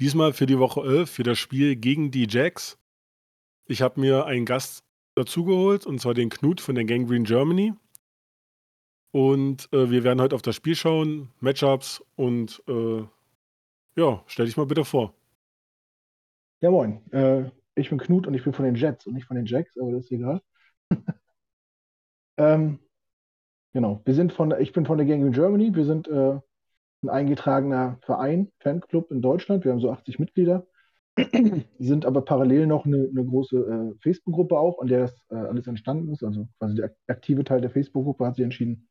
Diesmal für die Woche 11 für das Spiel gegen die Jacks. Ich habe mir einen Gast dazugeholt und zwar den Knut von der Gangrene Germany. Und äh, wir werden heute auf das Spiel schauen, Matchups und äh, ja, stell dich mal bitte vor. Ja, moin. Äh, ich bin Knut und ich bin von den Jets und nicht von den Jacks, aber das ist egal. ähm, genau, wir sind von, ich bin von der Gangrene Germany. Wir sind äh, ein eingetragener Verein, Fanclub in Deutschland. Wir haben so 80 Mitglieder, sind aber parallel noch eine, eine große äh, Facebook-Gruppe auch, an der das äh, alles entstanden ist. Also quasi der aktive Teil der Facebook-Gruppe hat sich entschieden,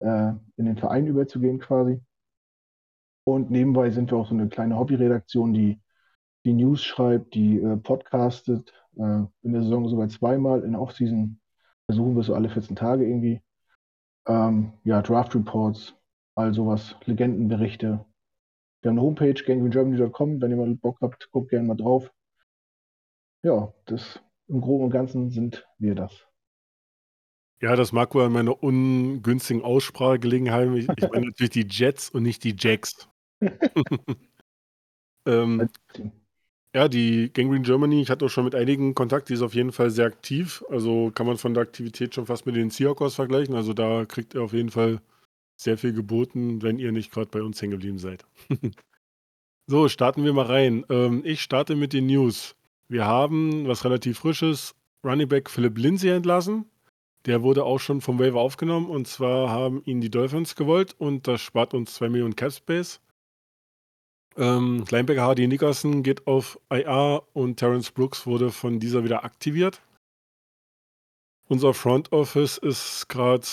äh, in den Verein überzugehen quasi. Und nebenbei sind wir auch so eine kleine Hobbyredaktion, die die News schreibt, die äh, podcastet, äh, in der Saison sogar zweimal, in Offseason versuchen wir so alle 14 Tage irgendwie. Ähm, ja, Draft Reports, all sowas, Legendenberichte. Wir haben eine Homepage, gangregermany.com, wenn ihr mal Bock habt, guckt gerne mal drauf. Ja, das im Groben und Ganzen sind wir das. Ja, das mag wohl an meiner ungünstigen Aussprache gelegen haben. Ich, ich meine natürlich die Jets und nicht die Jacks. ähm, ja, die Gangrene Germany, ich hatte auch schon mit einigen Kontakt, die ist auf jeden Fall sehr aktiv. Also kann man von der Aktivität schon fast mit den Seahawks vergleichen. Also da kriegt ihr auf jeden Fall sehr viel geboten, wenn ihr nicht gerade bei uns hängen geblieben seid. so, starten wir mal rein. Ähm, ich starte mit den News. Wir haben was relativ Frisches. Running Back Philip Lindsay entlassen. Der wurde auch schon vom Waiver aufgenommen und zwar haben ihn die Dolphins gewollt und das spart uns 2 Millionen Cap Space. Ähm, Linebacker Hardy Nickerson geht auf IR und Terence Brooks wurde von dieser wieder aktiviert. Unser Front Office ist gerade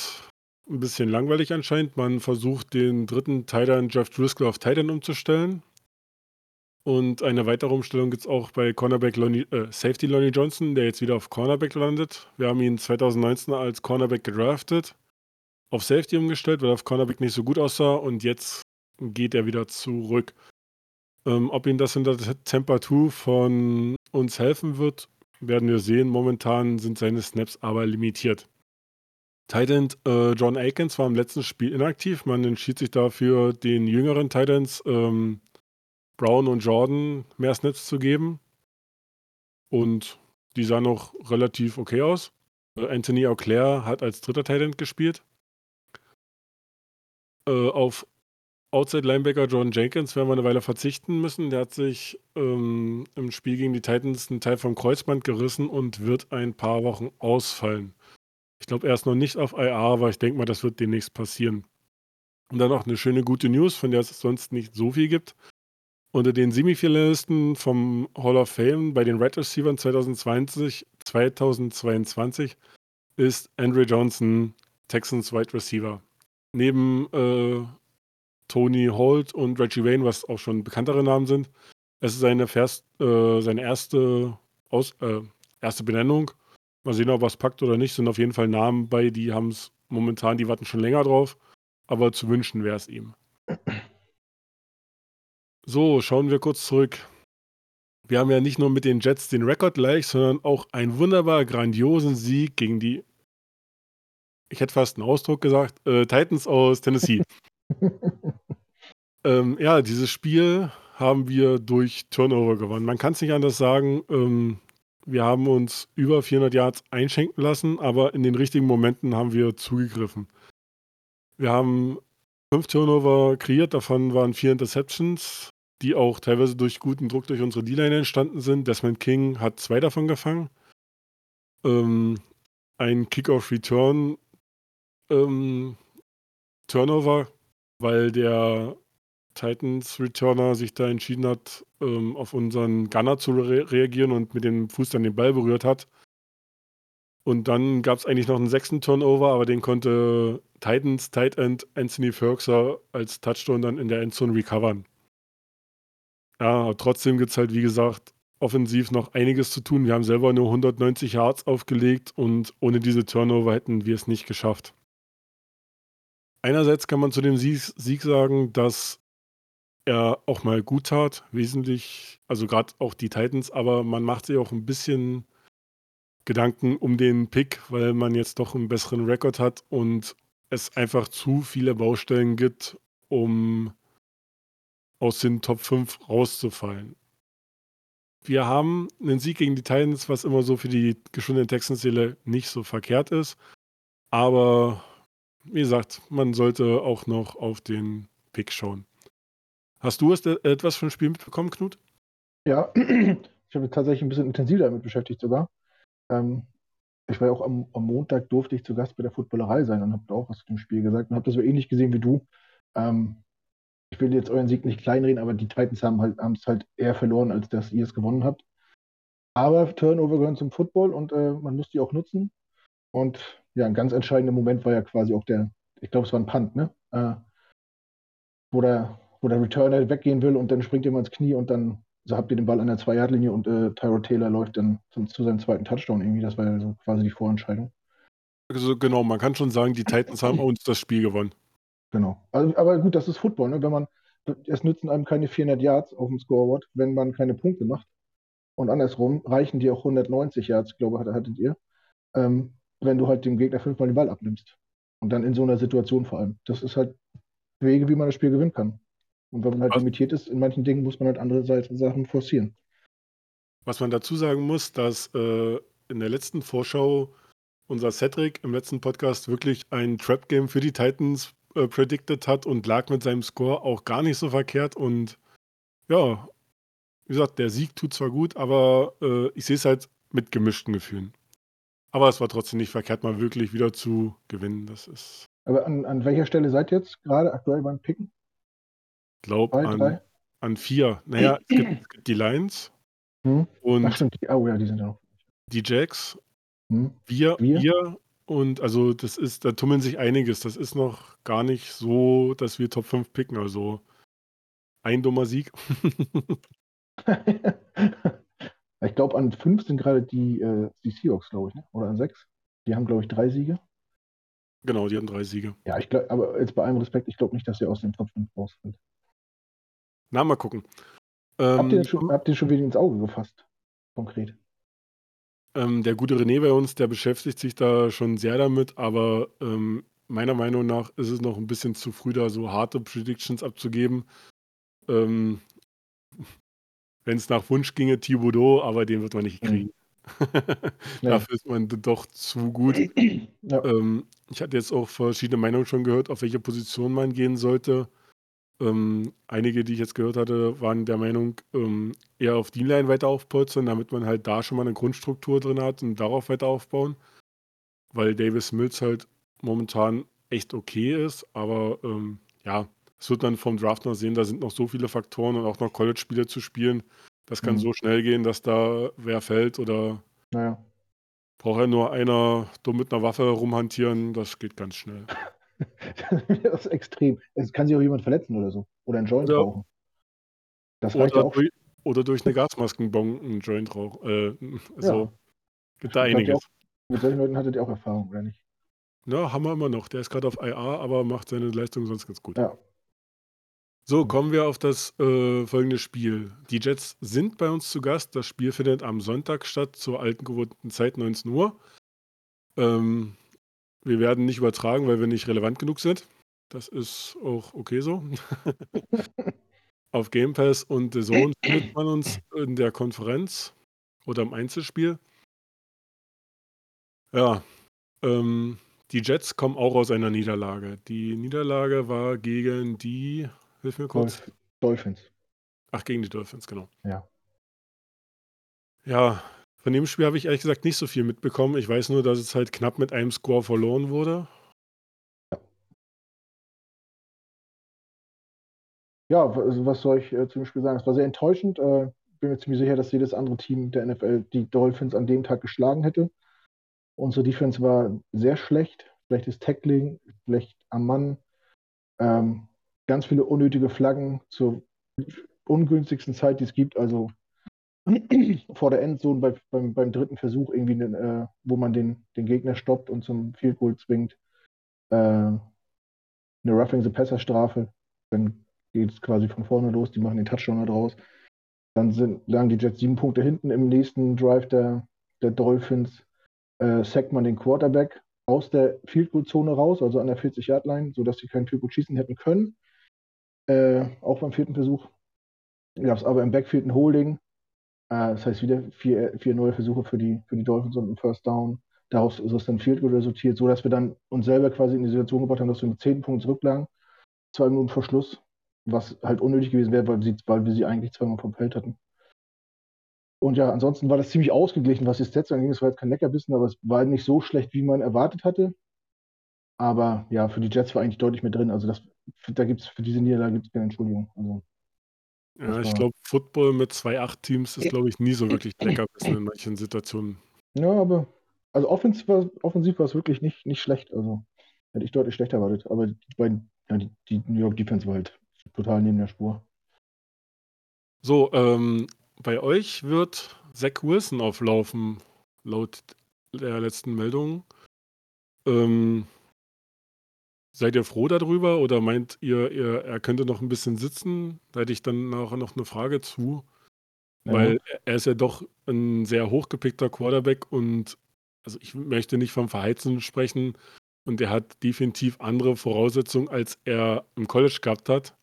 ein bisschen langweilig anscheinend. Man versucht, den dritten Titan Jeff Driscoll auf Titan umzustellen. Und eine weitere Umstellung gibt es auch bei Cornerback Lonnie, äh, Safety Lonnie Johnson, der jetzt wieder auf Cornerback landet. Wir haben ihn 2019 als Cornerback gedraftet, auf Safety umgestellt, weil er auf Cornerback nicht so gut aussah und jetzt geht er wieder zurück. Ähm, ob ihm das in der Temperatur von uns helfen wird, werden wir sehen. Momentan sind seine Snaps aber limitiert. Titan äh, John Aikens war im letzten Spiel inaktiv. Man entschied sich dafür, den jüngeren Titans ähm, Brown und Jordan mehr Snaps zu geben. Und die sahen noch relativ okay aus. Äh, Anthony Auclair hat als dritter Titan gespielt. Äh, auf Outside Linebacker John Jenkins werden wir eine Weile verzichten müssen. Der hat sich ähm, im Spiel gegen die Titans einen Teil vom Kreuzband gerissen und wird ein paar Wochen ausfallen. Ich glaube, er ist noch nicht auf IR, aber ich denke mal, das wird demnächst passieren. Und dann noch eine schöne gute News, von der es sonst nicht so viel gibt. Unter den Semifinalisten vom Hall of Fame bei den Red Receivers 2020, 2022 ist Andre Johnson Texans Wide Receiver. Neben äh, Tony Holt und Reggie Wayne, was auch schon bekanntere Namen sind. Es ist seine, Vers äh, seine erste, Aus äh, erste Benennung Mal sehen, ob es packt oder nicht. Sind auf jeden Fall Namen bei, die haben es momentan, die warten schon länger drauf. Aber zu wünschen wäre es ihm. So, schauen wir kurz zurück. Wir haben ja nicht nur mit den Jets den Rekord gleich, sondern auch einen wunderbar grandiosen Sieg gegen die, ich hätte fast einen Ausdruck gesagt, äh, Titans aus Tennessee. ähm, ja, dieses Spiel haben wir durch Turnover gewonnen. Man kann es nicht anders sagen. Ähm, wir haben uns über 400 Yards einschenken lassen, aber in den richtigen Momenten haben wir zugegriffen. Wir haben fünf Turnover kreiert, davon waren vier Interceptions, die auch teilweise durch guten Druck durch unsere D-Line entstanden sind. Desmond King hat zwei davon gefangen. Ähm, ein Kickoff-Return ähm, Turnover, weil der Titans-Returner sich da entschieden hat, ähm, auf unseren Gunner zu re reagieren und mit dem Fuß dann den Ball berührt hat. Und dann gab es eigentlich noch einen sechsten Turnover, aber den konnte Titans Tight End Anthony Ferguson als Touchdown dann in der Endzone recovern. Ja, aber trotzdem gibt es halt, wie gesagt, offensiv noch einiges zu tun. Wir haben selber nur 190 Yards aufgelegt und ohne diese Turnover hätten wir es nicht geschafft. Einerseits kann man zu dem Sieg sagen, dass er auch mal gut tat, wesentlich, also gerade auch die Titans, aber man macht sich auch ein bisschen Gedanken um den Pick, weil man jetzt doch einen besseren Rekord hat und es einfach zu viele Baustellen gibt, um aus den Top 5 rauszufallen. Wir haben einen Sieg gegen die Titans, was immer so für die geschundene Texans-Seele nicht so verkehrt ist. Aber wie gesagt, man sollte auch noch auf den Pick schauen. Hast du etwas von dem Spiel mitbekommen, Knut? Ja, ich habe tatsächlich ein bisschen intensiver damit beschäftigt sogar. Ähm, ich war ja auch am, am, Montag, durfte ich zu Gast bei der Footballerei sein und habe auch was zu dem Spiel gesagt und habe das so ähnlich gesehen wie du. Ähm, ich will jetzt euren Sieg nicht kleinreden, aber die Titans haben halt, es halt eher verloren, als dass ihr es gewonnen habt. Aber Turnover gehören zum Football und äh, man muss die auch nutzen. Und ja, ein ganz entscheidender Moment war ja quasi auch der, ich glaube, es war ein Punt, ne? Äh, wo, der, wo der Returner weggehen will und dann springt jemand ins Knie und dann so habt ihr den Ball an der Zwei-Yard-Linie und äh, Tyrod Taylor läuft dann zum, zu seinem zweiten Touchdown irgendwie. Das war ja so quasi die Vorentscheidung. Also genau, man kann schon sagen, die Titans haben uns das Spiel gewonnen. Genau. Also, aber gut, das ist Football, ne? Wenn man, es nützen einem keine 400 Yards auf dem Scoreboard, wenn man keine Punkte macht. Und andersrum reichen die auch 190 Yards, glaube ich, hattet ihr, ähm, wenn du halt dem Gegner fünfmal den Ball abnimmst. Und dann in so einer Situation vor allem. Das ist halt Wege, wie man das Spiel gewinnen kann. Und wenn man halt was, limitiert ist, in manchen Dingen muss man halt andere Sachen forcieren. Was man dazu sagen muss, dass äh, in der letzten Vorschau unser Cedric im letzten Podcast wirklich ein Trap-Game für die Titans äh, predicted hat und lag mit seinem Score auch gar nicht so verkehrt. Und ja, wie gesagt, der Sieg tut zwar gut, aber äh, ich sehe es halt mit gemischten Gefühlen. Aber es war trotzdem nicht verkehrt, mal wirklich wieder zu gewinnen. Das ist. Aber an, an welcher Stelle seid ihr jetzt gerade aktuell beim Picken? Ich glaube an, an vier. Naja, es gibt, es gibt die Lions hm? und Ach, stimmt. Oh ja, die sind auch. Die Jacks, hm? wir, wir, wir und also das ist, da tummeln sich einiges. Das ist noch gar nicht so, dass wir Top 5 picken. Also ein dummer Sieg. ich glaube, an 5 sind gerade die, äh, die Seahawks, glaube ich, ne? oder an 6. Die haben, glaube ich, drei Siege. Genau, die haben drei Siege. Ja, ich glaube, aber jetzt bei allem Respekt, ich glaube nicht, dass ihr aus dem Top 5 rausfällt. Na, mal gucken. habt, ihr ähm, schon, habt ihr schon wieder ins Auge gefasst? Konkret. Ähm, der gute René bei uns, der beschäftigt sich da schon sehr damit, aber ähm, meiner Meinung nach ist es noch ein bisschen zu früh, da so harte Predictions abzugeben. Ähm, Wenn es nach Wunsch ginge, Thibodeau, aber den wird man nicht mhm. kriegen. Dafür ist man doch zu gut. Ja. Ähm, ich hatte jetzt auch verschiedene Meinungen schon gehört, auf welche Position man gehen sollte. Ähm, einige, die ich jetzt gehört hatte, waren der Meinung, ähm, eher auf die Line weiter aufpolstern, damit man halt da schon mal eine Grundstruktur drin hat und darauf weiter aufbauen. Weil Davis Mills halt momentan echt okay ist, aber ähm, ja, es wird man vom Draft noch sehen, da sind noch so viele Faktoren und auch noch College-Spiele zu spielen. Das kann mhm. so schnell gehen, dass da wer fällt oder naja. braucht ja nur einer dumm mit einer Waffe rumhantieren, das geht ganz schnell. das ist extrem. Es kann sich auch jemand verletzen oder so. Oder einen Joint oder, rauchen. Das reicht oder, ja auch. Durch, oder durch eine Gasmaskenbon einen Joint rauchen. Äh, so. Ja. Gibt da einiges. Auch, mit solchen Leuten hattet ihr auch Erfahrung, oder nicht? Ja, haben wir immer noch. Der ist gerade auf IA, aber macht seine Leistung sonst ganz gut. Ja. So, kommen wir auf das äh, folgende Spiel. Die Jets sind bei uns zu Gast. Das Spiel findet am Sonntag statt, zur alten gewohnten Zeit 19 Uhr. Ähm, wir werden nicht übertragen, weil wir nicht relevant genug sind. Das ist auch okay so. Auf Game Pass und The Zone findet man uns in der Konferenz oder im Einzelspiel. Ja, ähm, die Jets kommen auch aus einer Niederlage. Die Niederlage war gegen die, hilf mir kurz. Dolphins. Ach, gegen die Dolphins, genau. Ja. Ja, Von dem Spiel habe ich ehrlich gesagt nicht so viel mitbekommen. Ich weiß nur, dass es halt knapp mit einem Score verloren wurde. Ja, also was soll ich äh, zum Spiel sagen? Es war sehr enttäuschend. Äh, bin mir ziemlich sicher, dass jedes andere Team der NFL die Dolphins an dem Tag geschlagen hätte. Unsere Defense war sehr schlecht. Schlechtes Tackling, schlecht am Mann. Ähm, ganz viele unnötige Flaggen zur ungünstigsten Zeit, die es gibt. Also vor der Endzone bei, beim, beim dritten Versuch, irgendwie, äh, wo man den, den Gegner stoppt und zum Field Goal zwingt. Äh, eine Roughing the Passer Strafe. Dann geht es quasi von vorne los, die machen den Touchdown draus. Dann sind, lagen die Jets sieben Punkte hinten im nächsten Drive der, der Dolphins. Äh, sackt man den Quarterback aus der Field Goal Zone raus, also an der 40-Yard-Line, sodass sie keinen Field Goal schießen hätten können. Äh, auch beim vierten Versuch gab es aber im Backfield ein Holding. Äh, das heißt wieder vier, vier neue Versuche für die, für die Dolphins und ein First Down. Daraus ist es dann Field Goal resultiert, sodass wir dann uns selber quasi in die Situation gebracht haben, dass wir mit zehn Punkten zurücklagen. Zwei Minuten vor Schluss was halt unnötig gewesen wäre, weil, sie, weil wir sie eigentlich zweimal vom Feld hatten. Und ja, ansonsten war das ziemlich ausgeglichen, was die Stats anging. Es war jetzt kein Leckerbissen, aber es war nicht so schlecht, wie man erwartet hatte. Aber ja, für die Jets war eigentlich deutlich mehr drin. Also das, da gibt's für diese Niederlage gibt es keine Entschuldigung. Also, ja, ich glaube, Football mit zwei Acht-Teams ist, glaube ich, nie so wirklich Leckerbissen in manchen Situationen. Ja, aber also offensiv war, offensiv war es wirklich nicht, nicht schlecht. Also hätte ich deutlich schlechter erwartet. Aber die beiden, ja, die, die New York Defense war halt total neben der Spur. So, ähm, bei euch wird Zach Wilson auflaufen, laut der letzten Meldung. Ähm, seid ihr froh darüber oder meint ihr, ihr, er könnte noch ein bisschen sitzen? Da hätte ich dann nachher noch eine Frage zu. Ja. Weil er ist ja doch ein sehr hochgepickter Quarterback und also ich möchte nicht vom Verheizen sprechen und er hat definitiv andere Voraussetzungen, als er im College gehabt hat.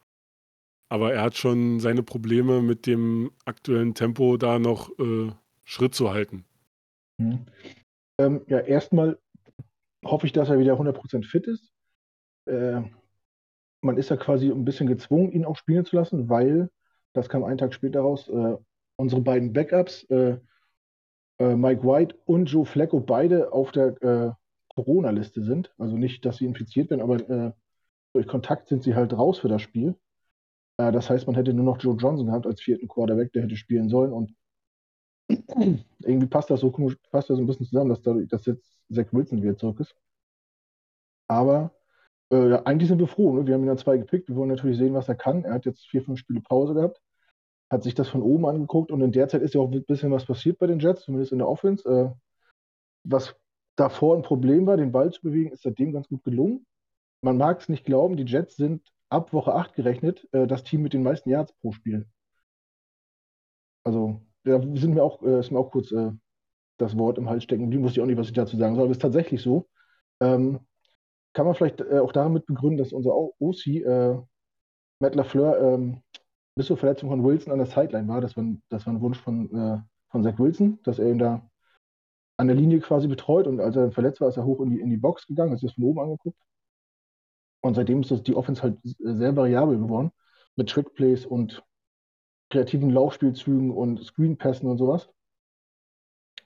Aber er hat schon seine Probleme mit dem aktuellen Tempo da noch äh, Schritt zu halten. Mhm. Ähm, ja, erstmal hoffe ich, dass er wieder 100% fit ist. Äh, man ist ja quasi ein bisschen gezwungen, ihn auch spielen zu lassen, weil, das kam einen Tag später raus, äh, unsere beiden Backups, äh, äh, Mike White und Joe Flacco, beide auf der äh, Corona-Liste sind. Also nicht, dass sie infiziert werden, aber durch Kontakt sind sie halt raus für das Spiel. Äh, das heißt, man hätte nur noch Joe Johnson gehabt als vierten Quarterback, der hätte spielen sollen. Und irgendwie passt das so, passt das ein bisschen zusammen, dass, dadurch, dass jetzt Zach Wilson wieder zurück ist. Aber äh, eigentlich sind wir froh. Ne? Wir haben ihn ja zwei gepickt. Wir wollen natürlich sehen, was er kann. Er hat jetzt vier, fünf Spiele Pause gehabt, hat sich das von oben angeguckt und in der Zeit ist ja auch ein bisschen was passiert bei den Jets, zumindest in der Offense. Äh, was davor ein Problem war, den Ball zu bewegen, ist seitdem ganz gut gelungen. Man mag es nicht glauben, die Jets sind ab Woche 8 gerechnet äh, das Team mit den meisten Yards pro Spiel. Also, da sind mir auch, äh, ist mir auch kurz äh, das Wort im Hals stecken. Die wusste ich auch nicht, was ich dazu sagen soll, aber es ist tatsächlich so. Ähm, kann man vielleicht äh, auch damit begründen, dass unser OC, äh, Matt LaFleur, ähm, bis zur Verletzung von Wilson an der Sideline war. Das war, das war ein Wunsch von, äh, von Zach Wilson, dass er ihn da an der Linie quasi betreut und als er verletzt war, ist er hoch in die, in die Box gegangen, sich das von oben angeguckt und seitdem ist das, die Offense halt sehr variabel geworden mit Trickplays und kreativen Laufspielzügen und Screenpässen und sowas.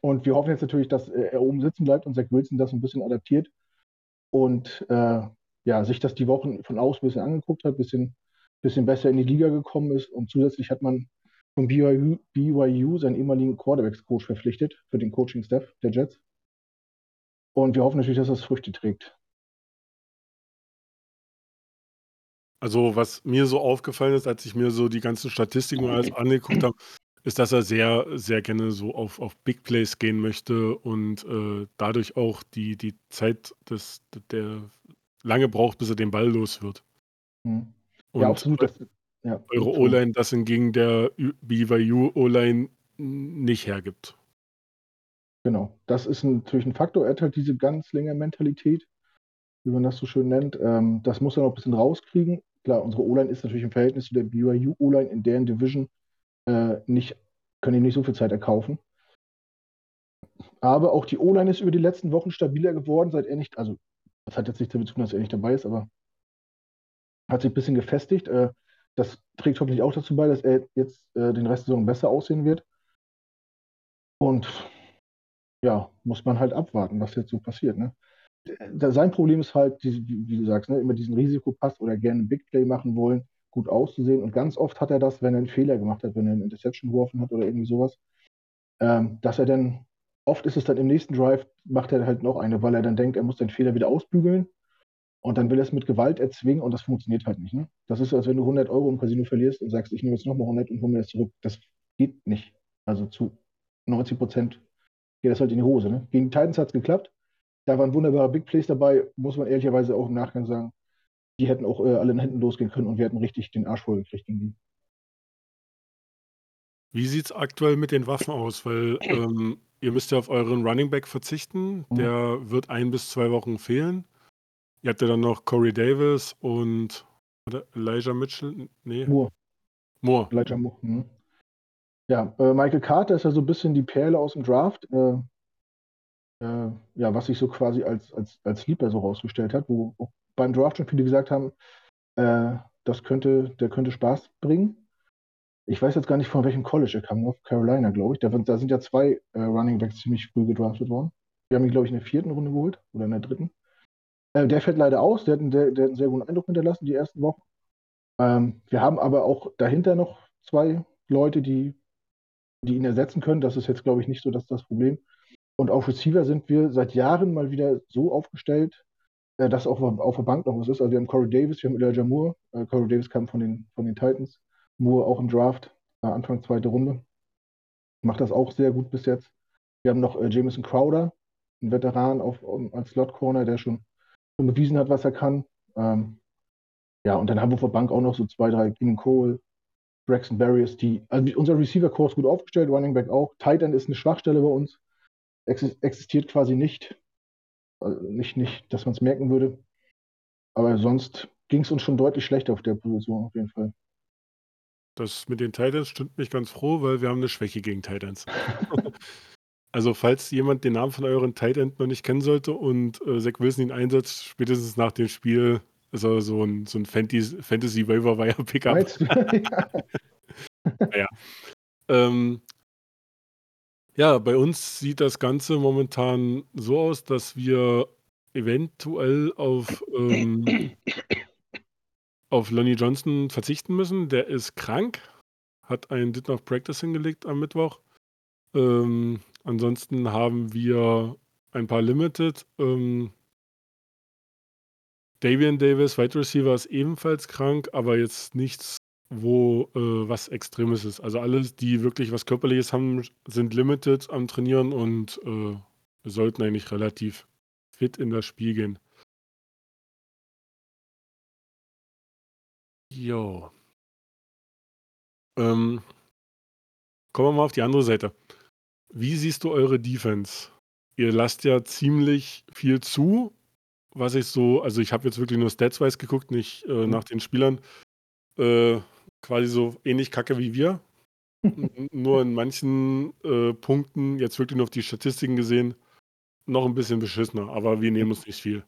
Und wir hoffen jetzt natürlich, dass er oben sitzen bleibt und Zach Wilson das ein bisschen adaptiert und äh, ja, sich das die Wochen von außen ein bisschen angeguckt hat, ein bisschen, bisschen besser in die Liga gekommen ist. Und zusätzlich hat man von BYU, BYU seinen ehemaligen Quarterbacks-Coach verpflichtet für den Coaching-Staff der Jets. Und wir hoffen natürlich, dass das Früchte trägt. Also, was mir so aufgefallen ist, als ich mir so die ganzen Statistiken alles angeguckt habe, ist, dass er sehr, sehr gerne so auf, auf Big Plays gehen möchte und äh, dadurch auch die, die Zeit, des, der lange braucht, bis er den Ball los wird. Mhm. Ja, absolut. Das, ja, eure O-Line das hingegen der BYU O-Line nicht hergibt. Genau, das ist natürlich ein Faktor. Er hat halt diese ganz längere Mentalität, wie man das so schön nennt. Ähm, das muss er noch ein bisschen rauskriegen klar, unsere O-Line ist natürlich im Verhältnis zu der BYU O-Line in deren Division äh, nicht, können ihm nicht so viel Zeit erkaufen. Aber auch die O-Line ist über die letzten Wochen stabiler geworden, seit er nicht, also das hat jetzt nichts damit zu tun, dass er nicht dabei ist, aber hat sich ein bisschen gefestigt. Äh, das trägt hoffentlich auch dazu bei, dass er jetzt äh, den Rest der Saison besser aussehen wird. Und ja, muss man halt abwarten, was jetzt so passiert. Ne? Sein Problem ist halt, wie, du sagst, ne, immer diesen Risikopass oder gerne Big Play machen wollen, gut auszusehen. Und ganz oft hat er das, wenn er einen Fehler gemacht hat, wenn er eine Interception geworfen hat oder irgendwie sowas, ähm, dass er dann, oft ist es dann im nächsten Drive, macht er halt noch eine, weil er dann denkt, er muss den Fehler wieder ausbügeln und dann will er es mit Gewalt erzwingen und das funktioniert halt nicht. Ne? Das ist so, als wenn du 100 Euro im Casino verlierst und sagst, ich nehme jetzt nochmal 100 und hole mir das zurück. Das geht nicht. Also zu 90 Prozent geht das halt in die Hose. Ne? Gegen Titans hat es geklappt. Da waren wunderbare Big Plays dabei, muss man ehrlicherweise auch im Nachgang sagen. Die hätten auch äh, alle in Händen losgehen können und wir hätten richtig den Arsch voll gekriegt gegen die. Wie sieht es aktuell mit den Waffen aus? Weil ähm, ihr müsst ja auf euren Running Back verzichten. Mhm. Der wird ein bis zwei Wochen fehlen. Ihr habt ja dann noch Corey Davis und Elijah Mitchell. Nee. Moore. Moore. Elijah Moore. Mhm. Ja, äh, Michael Carter ist ja so ein bisschen die Perle aus dem Draft. Äh, äh, ja, was sich so quasi als, als, als Sleeper so rausgestellt hat, wo auch beim Draft schon viele gesagt haben, äh, das könnte, der könnte Spaß bringen. Ich weiß jetzt gar nicht, von welchem College er kam, auf Carolina, glaube ich. Da, da, sind ja zwei äh, Running Backs ziemlich früh gedraftet worden. Wir haben ihn, glaube ich, in der vierten Runde geholt oder in der dritten. Äh, der fällt leider aus, der hat, einen, der, der hat einen sehr guten Eindruck hinterlassen, die ersten Wochen. Ähm, wir haben aber auch dahinter noch zwei Leute, die, die ihn ersetzen können. Das ist jetzt, glaube ich, nicht so dass das Problem. Und auf Receiver sind wir seit Jahren mal wieder so aufgestellt, äh, dass auch auf der Bank noch was ist. Also wir haben Corey Davis, wir haben Elijah Moore. Äh, Corey Davis kam von den, von den Titans. Moore auch im Draft, äh, Anfang zweite Runde. Macht das auch sehr gut bis jetzt. Wir haben noch äh, Jameson Crowder, ein Veteran auf, um, als Slot Corner, der schon schon bewiesen hat, was er kann. Ähm, ja, und dann haben wir vor Bank auch noch so zwei, drei, Keenan Cole, Braxton Barriers, die, also unser Receiver-Core gut aufgestellt, Running Back auch. Tight End ist eine Schwachstelle bei uns. Ex existiert quasi nicht. Also nicht, nicht, dass man es merken würde. Aber sonst ging es uns schon deutlich schlechter auf der Position, auf jeden Fall. Das mit den Titans stimmt mich ganz froh, weil wir haben eine Schwäche gegen Titans. Also, falls jemand den Namen von euren Tight End noch nicht kennen sollte und äh, Zach Wilson ihn einsetzt, spätestens nach dem Spiel ist er so ein, so ein Fantasy, Fantasy Waiver Wire Pickup. ja. ja. Ähm, ja, bei uns sieht das Ganze momentan so aus, dass wir eventuell auf, ähm, auf Lonnie Johnson verzichten müssen. Der ist krank, hat einen Did Not Practice hingelegt am Mittwoch. Ähm, Ansonsten haben wir ein paar Limited. Ähm, Davian Davis, Wide Receiver, ist ebenfalls krank, aber jetzt nichts, wo äh, was Extremes ist. Also alles, die wirklich was Körperliches haben, sind limited am Trainieren und äh, sollten eigentlich relativ fit in das Spiel gehen. Jo. Ähm, kommen wir mal auf die andere Seite. Wie siehst du eure Defense? Ihr lasst ja ziemlich viel zu, was ich so, also ich habe jetzt wirklich nur Stats-wise geguckt, nicht äh, mhm. nach den Spielern. Äh, quasi so ähnlich kacke wie wir. nur in manchen äh, Punkten, jetzt wirklich nur auf die Statistiken gesehen, noch ein bisschen beschissener, aber wir nehmen uns nicht viel.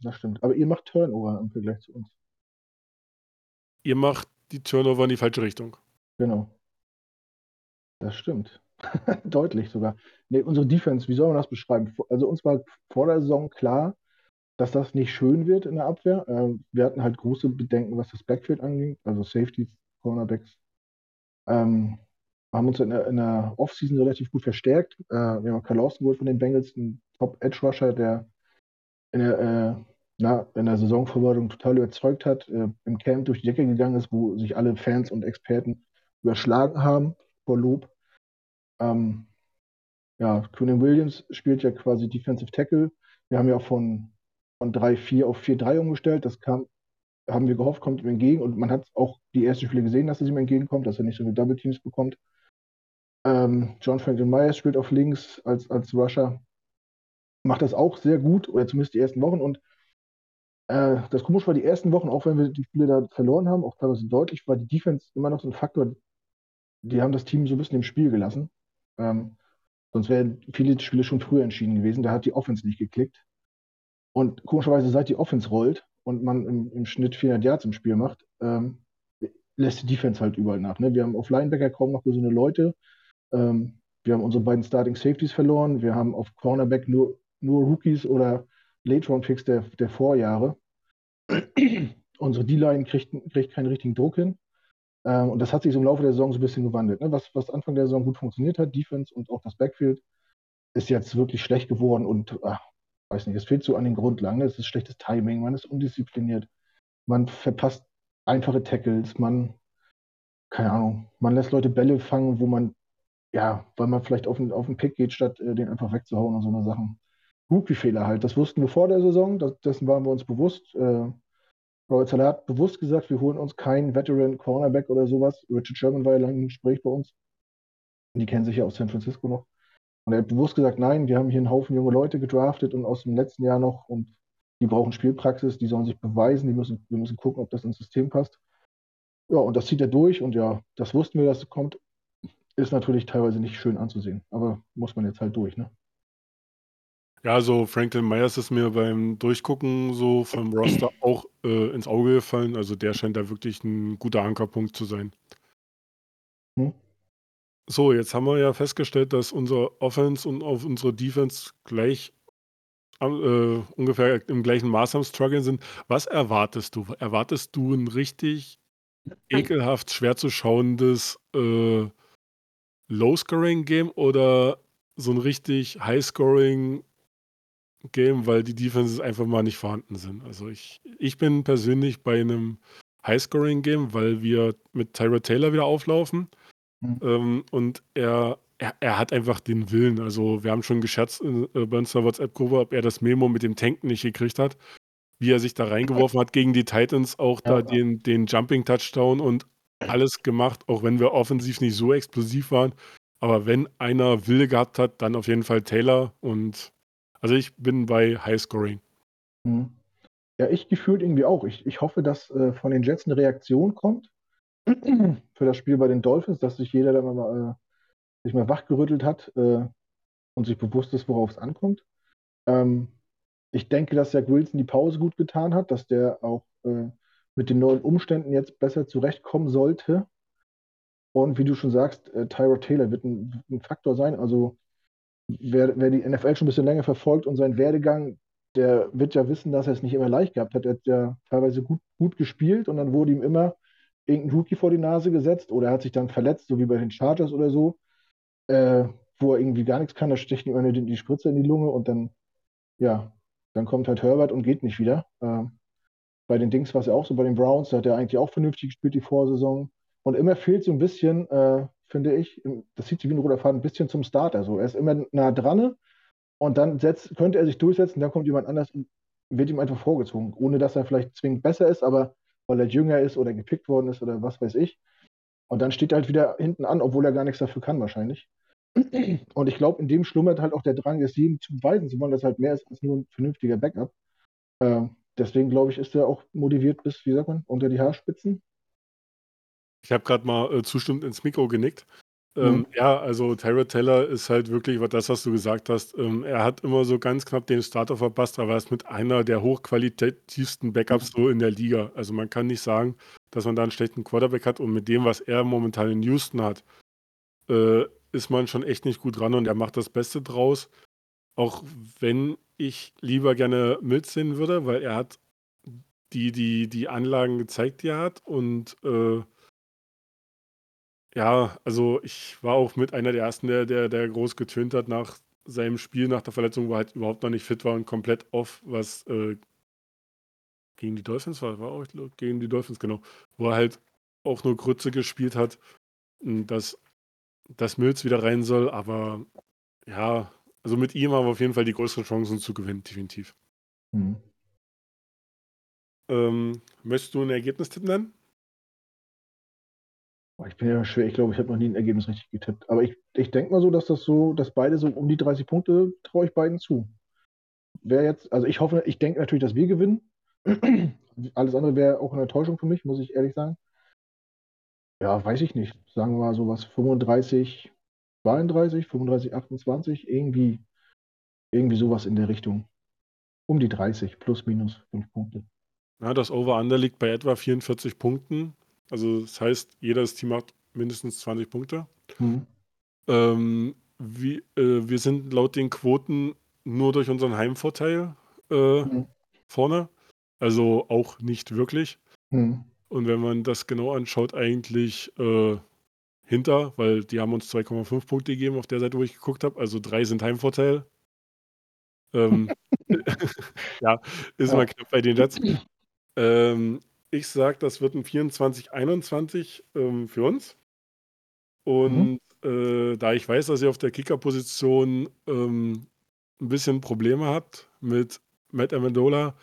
Das stimmt. Aber ihr macht Turnover im Vergleich zu uns. Ihr macht die Turnover in die falsche Richtung. Genau. Das stimmt. Deutlich sogar. Nee, unsere Defense, wie soll man das beschreiben? Also uns war vor der Saison klar, dass das nicht schön wird in der Abwehr. Äh, wir hatten halt große Bedenken, was das Backfield anging, also Safeties, Cornerbacks. Ähm, haben uns in der, in der Offseason relativ gut verstärkt. Äh, wir haben Carl Lawson geholt von den Bengals, ein Top-Edge-Rusher, der in der, äh, na, in der Saisonvorbereitung total überzeugt hat, äh, im Camp durch die Decke gegangen ist, wo sich alle Fans und Experten überschlagen haben vor Lob. Ähm, ja, Quinn Williams spielt ja quasi Defensive Tackle. Wir haben ja von, von 3-4 auf 4-3 umgestellt. Das kam, haben wir gehofft, kommt ihm entgegen. Und man hat auch die ersten Spiele gesehen, dass es ihm entgegenkommt, dass er nicht so eine Double Teams bekommt. Ähm, John Franklin Myers spielt auf links als, als Rusher. Macht das auch sehr gut, oder zumindest die ersten Wochen. Und äh, das Komische war, die ersten Wochen, auch wenn wir die Spiele da verloren haben, auch teilweise deutlich, war die Defense immer noch so ein Faktor. Die haben das Team so ein bisschen im Spiel gelassen. Ähm, sonst wären viele Spiele schon früher entschieden gewesen. Da hat die Offense nicht geklickt. Und komischerweise, seit die Offense rollt und man im, im Schnitt 400 Yards im Spiel macht, ähm, lässt die Defense halt überall nach. Ne? Wir haben auf Linebacker kaum noch eine Leute. Ähm, wir haben unsere beiden Starting Safeties verloren. Wir haben auf Cornerback nur, nur Rookies oder Late-Round-Picks der, der Vorjahre. unsere D-Line kriegt, kriegt keinen richtigen Druck hin. Ähm, und das hat sich so im Laufe der Saison so ein bisschen gewandelt. Ne? Was, was Anfang der Saison gut funktioniert hat, Defense und auch das Backfield, ist jetzt wirklich schlecht geworden und ach, weiß nicht, es fehlt so an den Grundlagen. Es ist schlechtes Timing, man ist undiszipliniert, man verpasst einfache Tackles, man, keine Ahnung, man lässt Leute Bälle fangen, wo man, ja, weil man vielleicht auf den, auf den Pick geht, statt äh, den einfach wegzuhauen und so eine Sachen. Rookie-Fehler halt, das wussten wir vor der Saison, das, dessen waren wir uns bewusst. Äh, Robert Salah hat bewusst gesagt, wir holen uns keinen Veteran Cornerback oder sowas. Richard Sherman war ja lange im Gespräch bei uns. Die kennen sich ja aus San Francisco noch. Und er hat bewusst gesagt, nein, wir haben hier einen Haufen junge Leute gedraftet und aus dem letzten Jahr noch und die brauchen Spielpraxis, die sollen sich beweisen, die müssen, wir müssen gucken, ob das ins System passt. Ja, und das zieht er durch und ja, das wussten wir, dass es kommt. Ist natürlich teilweise nicht schön anzusehen, aber muss man jetzt halt durch, ne? Ja, so Franklin Myers ist mir beim Durchgucken so vom Roster auch äh, ins Auge gefallen. Also der scheint da wirklich ein guter Ankerpunkt zu sein. Hm. So, jetzt haben wir ja festgestellt, dass unsere Offense und auf unsere Defense gleich äh, ungefähr im gleichen Maß am Struggle sind. Was erwartest du? Erwartest du ein richtig ekelhaft schwer zu schauendes äh, Low-Scoring-Game oder so ein richtig High-Scoring Game, weil die Defenses einfach mal nicht vorhanden sind. Also ich, ich bin persönlich bei einem High-Scoring-Game, weil wir mit Tyra Taylor wieder auflaufen. Mhm. Ähm, und er, er, er, hat einfach den Willen. Also wir haben schon gescherzt in, äh, bei unserer WhatsApp-Gruppe, ob er das Memo mit dem Tanken nicht gekriegt hat. Wie er sich da reingeworfen hat gegen die Titans, auch ja, da den, den Jumping-Touchdown und alles gemacht, auch wenn wir offensiv nicht so explosiv waren. Aber wenn einer Wille gehabt hat, dann auf jeden Fall Taylor und also ich bin bei Highscoring. Hm. Ja, ich gefühlt irgendwie auch. Ich, ich hoffe, dass äh, von den Jets eine Reaktion kommt für das Spiel bei den Dolphins, dass sich jeder da mal, äh, sich mal wachgerüttelt hat äh, und sich bewusst ist, worauf es ankommt. Ähm, ich denke, dass Zach Wilson die Pause gut getan hat, dass der auch äh, mit den neuen Umständen jetzt besser zurechtkommen sollte. Und wie du schon sagst, äh, Tyra Taylor wird ein, ein Faktor sein. Also wer, wer die NFL schon ein bisschen länger verfolgt und seinen Werdegang, der wird ja wissen, dass er es nicht immer leicht gehabt hat. Er hat ja teilweise gut, gut gespielt und dann wurde ihm immer irgendein Rookie vor die Nase gesetzt oder er hat sich dann verletzt, so wie bei den Chargers oder so, äh, wo er irgendwie gar nichts kann, da stecht ihm immer die, Spritze in die Lunge und dann, ja, dann kommt halt Herbert und geht nicht wieder. Äh, bei den Dings war es ja auch so, bei den Browns, da hat er eigentlich auch vernünftig gespielt die Vorsaison. Und immer fehlt so ein bisschen äh, finde ich. Das sieht sich wie ein roter Faden ein bisschen zum Starter. So. Er ist immer nah dran und dann setzt, könnte er sich durchsetzen, dann kommt jemand anders und wird ihm einfach vorgezogen, ohne dass er vielleicht zwingend besser ist, aber weil er jünger ist oder gepickt worden ist oder was weiß ich. Und dann steht er halt wieder hinten an, obwohl er gar nichts dafür kann wahrscheinlich. Und ich glaube, in dem schlummert halt auch der Drang, es jedem zu beweisen zu wollen, dass halt mehr ist als nur ein vernünftiger Backup. Äh, deswegen glaube ich, ist er auch motiviert bis, wie sagt man, unter die Haarspitzen. Ich habe gerade mal äh, zustimmend ins Mikro genickt. Ähm, mhm. Ja, also Tyra Teller ist halt wirklich, das, was du gesagt hast, ähm, er hat immer so ganz knapp den Starter verpasst, aber er ist mit einer der hochqualitativsten Backups mhm. so in der Liga. Also man kann nicht sagen, dass man da einen schlechten Quarterback hat und mit dem, was er momentan in Houston hat, äh, ist man schon echt nicht gut dran und er macht das Beste draus. Auch wenn ich lieber gerne Mills sehen würde, weil er hat die, die, die Anlagen gezeigt, die er hat und äh, ja, also ich war auch mit einer der ersten, der, der, der groß getönt hat nach seinem Spiel, nach der Verletzung, wo er halt überhaupt noch nicht fit war und komplett off, was äh, gegen die Dolphins war, war auch gegen die Dolphins, genau, wo er halt auch nur Grütze gespielt hat, dass, dass Mills wieder rein soll, aber ja, also mit ihm haben wir auf jeden Fall die größeren Chancen zu gewinnen, definitiv. Mhm. Ähm, möchtest du ein Ergebnistipp nennen? Ich bin ja schwer, ich glaube, ich habe noch nie ein Ergebnis richtig getippt. Aber ich, ich denke mal so, dass das so, dass beide so um die 30 Punkte traue ich beiden zu. Wer jetzt, also ich hoffe, ich denke natürlich, dass wir gewinnen. Alles andere wäre auch eine Enttäuschung für mich, muss ich ehrlich sagen. Ja, weiß ich nicht. Sagen wir mal so was 35, 32, 35, 28, irgendwie, irgendwie sowas in der Richtung. Um die 30, plus minus 5 Punkte. Ja, das Over-Under liegt bei etwa 44 Punkten. Also das heißt, jedes Team hat mindestens 20 Punkte. Mhm. Ähm, wie, äh, wir sind laut den Quoten nur durch unseren Heimvorteil äh, Mhm. vorne. Also auch nicht wirklich. Hm. Und wenn man das genau anschaut, eigentlich äh, hinter, weil die haben uns 2,5 Punkte gegeben auf der Seite, wo ich geguckt habe. Also drei sind Heimvorteil. Ähm, ja, ist Ja. mal knapp bei den Jets. Ähm, ich sage, das wird ein 24-21 ähm, für uns. Und äh, da ich weiß, dass ihr auf der Kicker-Position ähm, ein bisschen Probleme habt mit Matt Amendola,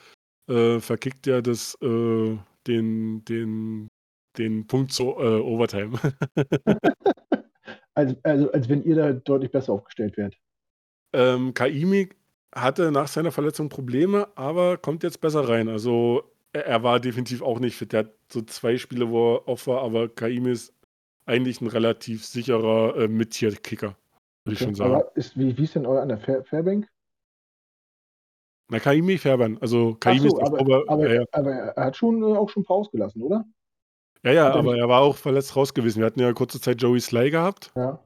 äh, verkickt er das, äh, den, den, den Punkt zur äh, Overtime. Also, also als wenn ihr da deutlich besser aufgestellt wärt. ähm, Kaimi hatte nach seiner Verletzung Probleme, aber kommt jetzt besser rein. Also er, er war definitiv auch nicht fit. Der hat so zwei Spiele, wo er off war, aber Kaimi ist eigentlich ein relativ sicherer äh, Mid-Tier-Kicker, würde ich schon sagen. Ist, wie, wie ist denn euer an der Fair, Fairbank? Na, Kaimi Fairbairn. Also Kaimi so, ist aber, aber, aber, ja, aber er hat schon äh, auch schon ein paar ausgelassen, oder? ja, ja, er aber nicht- er war auch verletzt raus gewesen. Wir hatten ja kurze Zeit Joey Sly gehabt, Ja.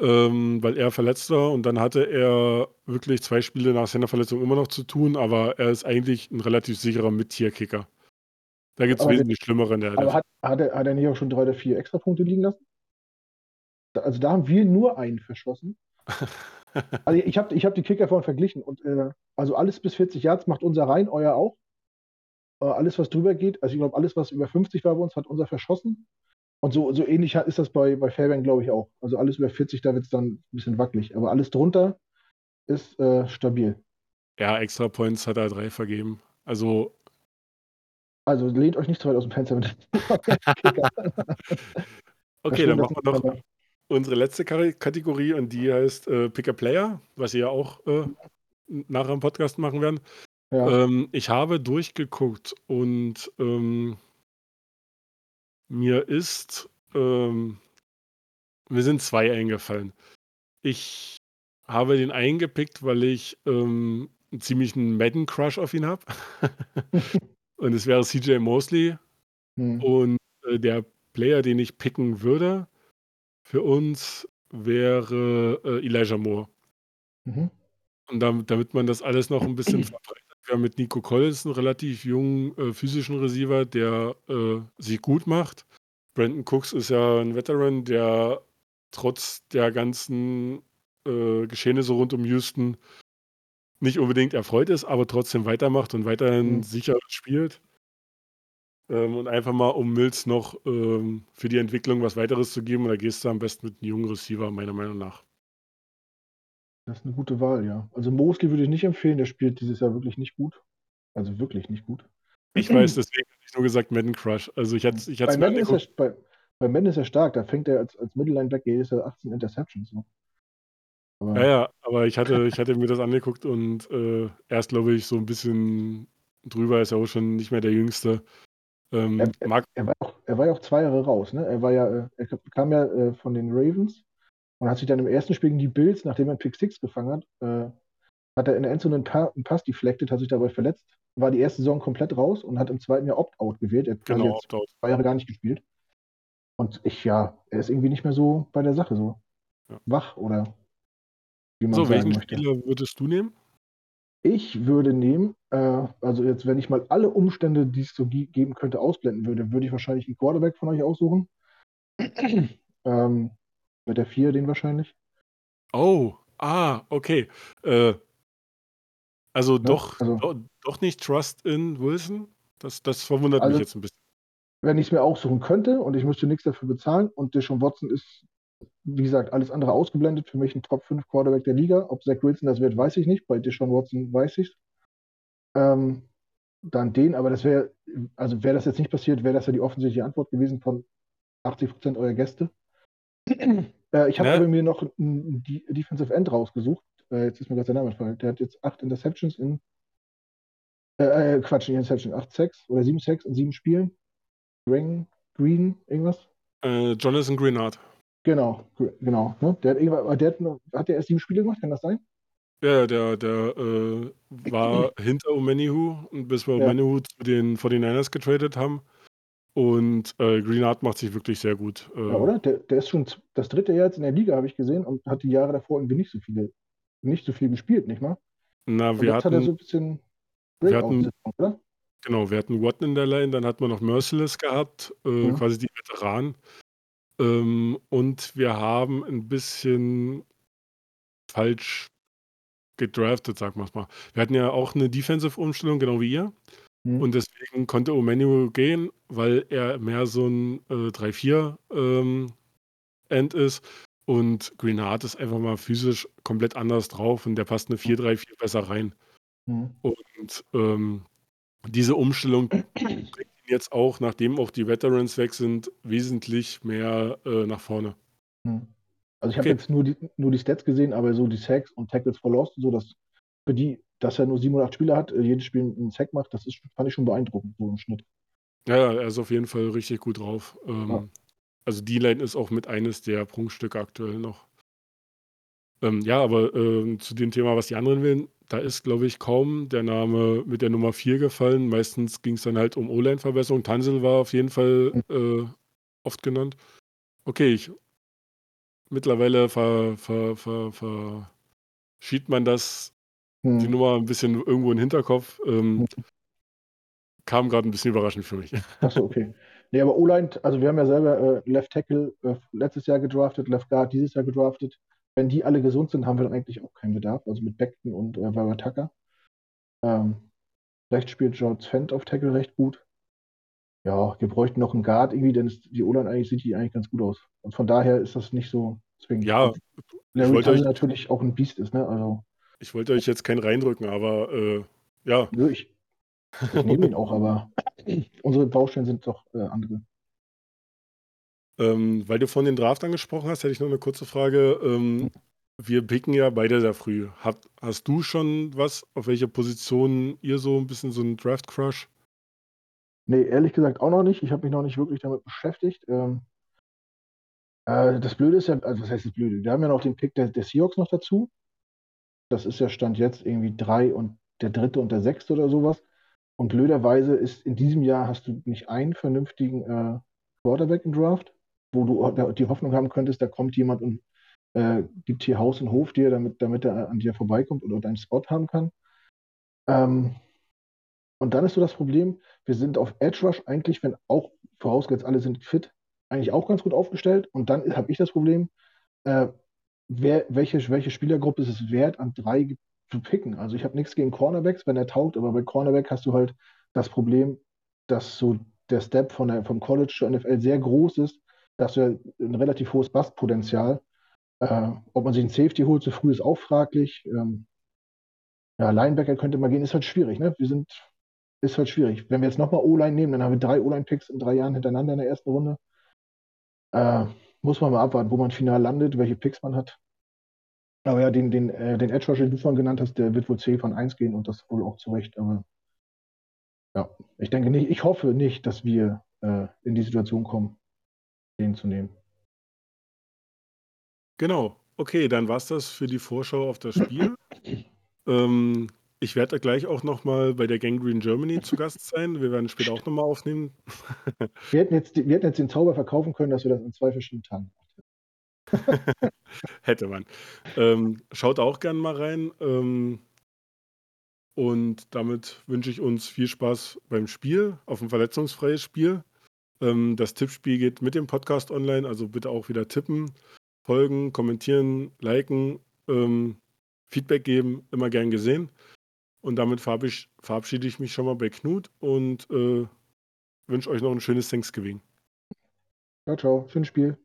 Ähm, weil er verletzt war und dann hatte er wirklich zwei Spiele nach seiner Verletzung immer noch zu tun, aber er ist eigentlich ein relativ sicherer Mid-Tier-Kicker. Da gibt es wesentlich schlimmere in der Aber hat, hat, er, hat er nicht auch schon drei oder vier Extrapunkte liegen lassen? Also da haben wir nur einen verschossen. Also ich habe ich hab die Kicker vorhin verglichen und äh, also alles bis 40 Yards macht unser rein, euer auch. Äh, alles, was drüber geht, also ich glaube, alles, was über 50 war bei uns, hat unser verschossen. Und so, so ähnlich ist das bei, bei Fairbank, glaube ich, auch. Also alles über 40, da wird es dann ein bisschen wackelig. Aber alles drunter ist äh, stabil. Ja, Extra Points hat er drei vergeben. Also, Also lehnt euch nicht zu weit aus dem Fenster mit okay, dann machen wir noch unsere letzte Kategorie und die heißt äh, Pick a Player, was ihr ja auch äh, nachher im Podcast machen werden. Ja. Ähm, ich habe durchgeguckt und ähm, mir ist, ähm, mir sind zwei eingefallen. Ich habe den eingepickt, weil ich ähm, einen ziemlichen Madden-Crush auf ihn habe. und es wäre CJ Mosley. Hm. Und äh, der Player, den ich picken würde, für uns wäre äh, Elijah Moore. Mhm. Und damit, damit man das alles noch ein bisschen verbreitet, wir haben mit Nico Collins einen relativ jungen äh, physischen Receiver, der äh, sich gut macht. Brandon Cooks ist ja ein Veteran, der trotz der ganzen äh, Geschehnisse rund um Houston nicht unbedingt erfreut ist, aber trotzdem weitermacht und weiterhin Mhm. sicher spielt. Ähm, und einfach mal, um Mills noch ähm, für die Entwicklung was weiteres zu geben, da gehst du am besten mit einem jungen Receiver, meiner Meinung nach. Das ist eine gute Wahl, ja. Also Mosley würde ich nicht empfehlen, der spielt dieses Jahr wirklich nicht gut. Also wirklich nicht gut. Ich weiß, deswegen habe ich nur gesagt Madden Crush. Also ich hatte ich Bei hatte mir Madden, ist angeguckt. er, bei, bei Madden ist er stark, da fängt er als, als Mittellinebacker jedes Jahr 18 Interceptions. So. Aber, Ja, ja, aber ich hatte, ich hatte mir das angeguckt und äh, erst glaube ich so ein bisschen drüber ist er auch schon nicht mehr der Jüngste. Ähm, Er- er- Er, war auch, er war ja auch zwei Jahre raus, ne? Er war ja, äh, er kam ja äh, von den Ravens und hat sich dann im ersten Spiel gegen die Bills, nachdem er einen Pick Six gefangen hat, äh, hat er in der Endzone einen, pa einen Pass deflected, hat sich dabei verletzt, war die erste Saison komplett raus und hat im zweiten Jahr Opt-out gewählt. Er hat genau, jetzt zwei Jahre gar nicht gespielt. Und ich, ja, er ist irgendwie nicht mehr so bei der Sache, so Ja. wach oder wie man So, welchen möchte. Spieler würdest du nehmen? Ich würde nehmen, äh, also jetzt, wenn ich mal alle Umstände, die es so ge geben könnte, ausblenden würde, würde ich wahrscheinlich einen Quarterback von euch aussuchen. ähm, mit der 4 den wahrscheinlich. Oh, ah, okay. Äh, also doch, also- doch, doch nicht Trust in Wilson? Das, das verwundert Also- mich jetzt ein bisschen. Wenn ich es mir aussuchen könnte und ich müsste nichts dafür bezahlen und Deshaun Watson ist, wie gesagt, alles andere ausgeblendet, für mich ein Top 5 Quarterback der Liga. Ob Zach Wilson das wird, weiß ich nicht. Bei Deshaun Watson weiß ich ähm, Dann den, aber das wäre, also wäre das jetzt nicht passiert, wäre das ja die offensichtliche Antwort gewesen von 80% eurer Gäste. äh, ich habe Ne? mir noch einen D- Defensive End rausgesucht. Äh, jetzt ist mir gerade der Name entfallen. Der hat jetzt 8 Interceptions in, äh, äh, Quatsch, nicht Interception, 8 Sacks oder 7 Sacks in 7 Spielen. Green, Green, irgendwas? Äh, Jonathan Greenard. Genau, genau. Ne? Der, hat, der hat, hat der erst 7 Spiele gemacht, kann das sein? Ja, der, der äh, war hinter Omenihu und bis wir Ja. Omenihu zu den 49ers getradet haben. Und äh, Greenard macht sich wirklich sehr gut. Äh, ja, oder? Der, der, ist schon das dritte Jahr jetzt in der Liga, habe ich gesehen, und hat die Jahre davor irgendwie nicht so viele, nicht so viel gespielt, nicht mal? Na, und wir jetzt hatten, hat er so ein bisschen wir hatten, oder? Genau, wir hatten Watton in der Line, dann hatten wir noch Merciless gehabt, äh, mhm. quasi die Veteranen. Ähm, und wir haben ein bisschen falsch gedraftet, sagen wir es mal. Wir hatten ja auch eine Defensive-Umstellung, genau wie ihr. Mhm. Und deswegen konnte Omenu gehen, weil er mehr so ein äh, 3-4 ähm, End ist. Und Greenard ist einfach mal physisch komplett anders drauf und der passt eine 4-3-4 besser rein. Mhm. Und ähm, diese Umstellung bringt ihn jetzt auch, nachdem auch die Veterans weg sind, wesentlich mehr äh, nach vorne. Mhm. Also ich habe jetzt nur die, nur die Stats gesehen, aber so die Sacks und Tackles for Lost so, dass für die, dass er nur sieben oder acht Spieler hat, äh, jedes Spiel einen Sack macht, das ist, fand ich schon beeindruckend, so im Schnitt. Ja, er ist auf jeden Fall richtig gut drauf. Ähm, ja. Also D-Line ist auch mit eines der Prunkstücke aktuell noch. Ähm, ja, aber äh, zu dem Thema, was die anderen wählen, da ist, glaube ich, kaum der Name mit der Nummer 4 gefallen. Meistens ging es dann halt um O-Line-Verbesserung. Tansel war auf jeden Fall hm. äh, oft genannt. Okay, ich mittlerweile ver, ver, ver, verschiebt man das, hm. die Nummer ein bisschen irgendwo in den Hinterkopf. Ähm, hm. Kam gerade ein bisschen überraschend für mich. Achso, okay. Nee, aber O-Line, also wir haben ja selber äh, Left Tackle äh, letztes Jahr gedraftet, Left Guard dieses Jahr gedraftet. Wenn die alle gesund sind, haben wir dann eigentlich auch keinen Bedarf. Also mit Beckton und äh, Vera Tucker. Ähm, rechts spielt George Fent auf Tackle recht gut. Ja, wir bräuchten noch einen Guard irgendwie, denn es, die O-Line eigentlich sieht die eigentlich ganz gut aus. Und von daher ist das nicht so zwingend. Ja, Larry Tunnel natürlich auch ein Biest ist, ne? Also, ich wollte euch jetzt keinen reindrücken, aber äh, ja. Nö, ich, ich nehme ihn auch, aber unsere Baustellen sind doch äh, andere. Ähm, weil du von den Draft angesprochen hast, hätte ich noch eine kurze Frage. Ähm, wir picken ja beide sehr früh. Hat, hast du schon was, auf welche Position ihr so ein bisschen so einen Draft-Crush? Nee, ehrlich gesagt auch noch nicht. Ich habe mich noch nicht wirklich damit beschäftigt. Ähm, äh, das Blöde ist ja, also was heißt das Blöde? Wir haben ja noch den Pick der, der Seahawks noch dazu. Das ist ja Stand jetzt irgendwie drei und der dritte und der sechste oder sowas. Und blöderweise ist in diesem Jahr hast du nicht einen vernünftigen äh, Quarterback im Draft, wo du die Hoffnung haben könntest, da kommt jemand und äh, gibt hier Haus und Hof dir, damit, damit er an dir vorbeikommt oder deinen Spot haben kann. Ähm, und dann ist so das Problem, wir sind auf Edge Rush eigentlich, wenn auch vorausgesetzt alle sind fit, eigentlich auch ganz gut aufgestellt. Und dann habe ich das Problem, äh, wer, welche, welche Spielergruppe ist es wert, an drei zu picken? Also ich habe nichts gegen Cornerbacks, wenn er taugt, aber bei Cornerback hast du halt das Problem, dass so der Step von der, vom College zur NFL sehr groß ist, dass du ein relativ hohes Bastpotenzial. Äh, ob man sich einen Safety holt, so früh ist auch fraglich. Ähm, ja, Linebacker könnte man gehen, ist halt schwierig. Ne? Wir sind ist halt schwierig. Wenn wir jetzt nochmal O-Line nehmen, dann haben wir drei O-Line-Picks in drei Jahren hintereinander in der ersten Runde. Äh, muss man mal abwarten, wo man final landet, welche Picks man hat. Aber ja, den, den, äh, den Edge Rusher, den du vorhin genannt hast, der wird wohl C von 1 gehen und das wohl auch zurecht. Aber ja, ich denke nicht, ich hoffe nicht, dass wir äh, in die Situation kommen, den zu nehmen. Genau. Okay, dann war es das für die Vorschau auf das Spiel. ähm, ich werde gleich auch noch mal bei der Gangrene Germany zu Gast sein. Wir werden später auch noch mal aufnehmen. Wir hätten jetzt, wir hätten jetzt den Zauber verkaufen können, dass wir das in zwei verschiedenen Tagen Hätte man. Ähm, schaut auch gerne mal rein. Ähm, und damit wünsche ich uns viel Spaß beim Spiel, auf ein verletzungsfreies Spiel. Ähm, das Tippspiel geht mit dem Podcast online, also bitte auch wieder tippen, folgen, kommentieren, liken, ähm, Feedback geben, immer gern gesehen. Und damit verabschiede ich mich schon mal bei Knut und äh, wünsche euch noch ein schönes Thanksgiving. Ciao, ciao. Schönes Spiel.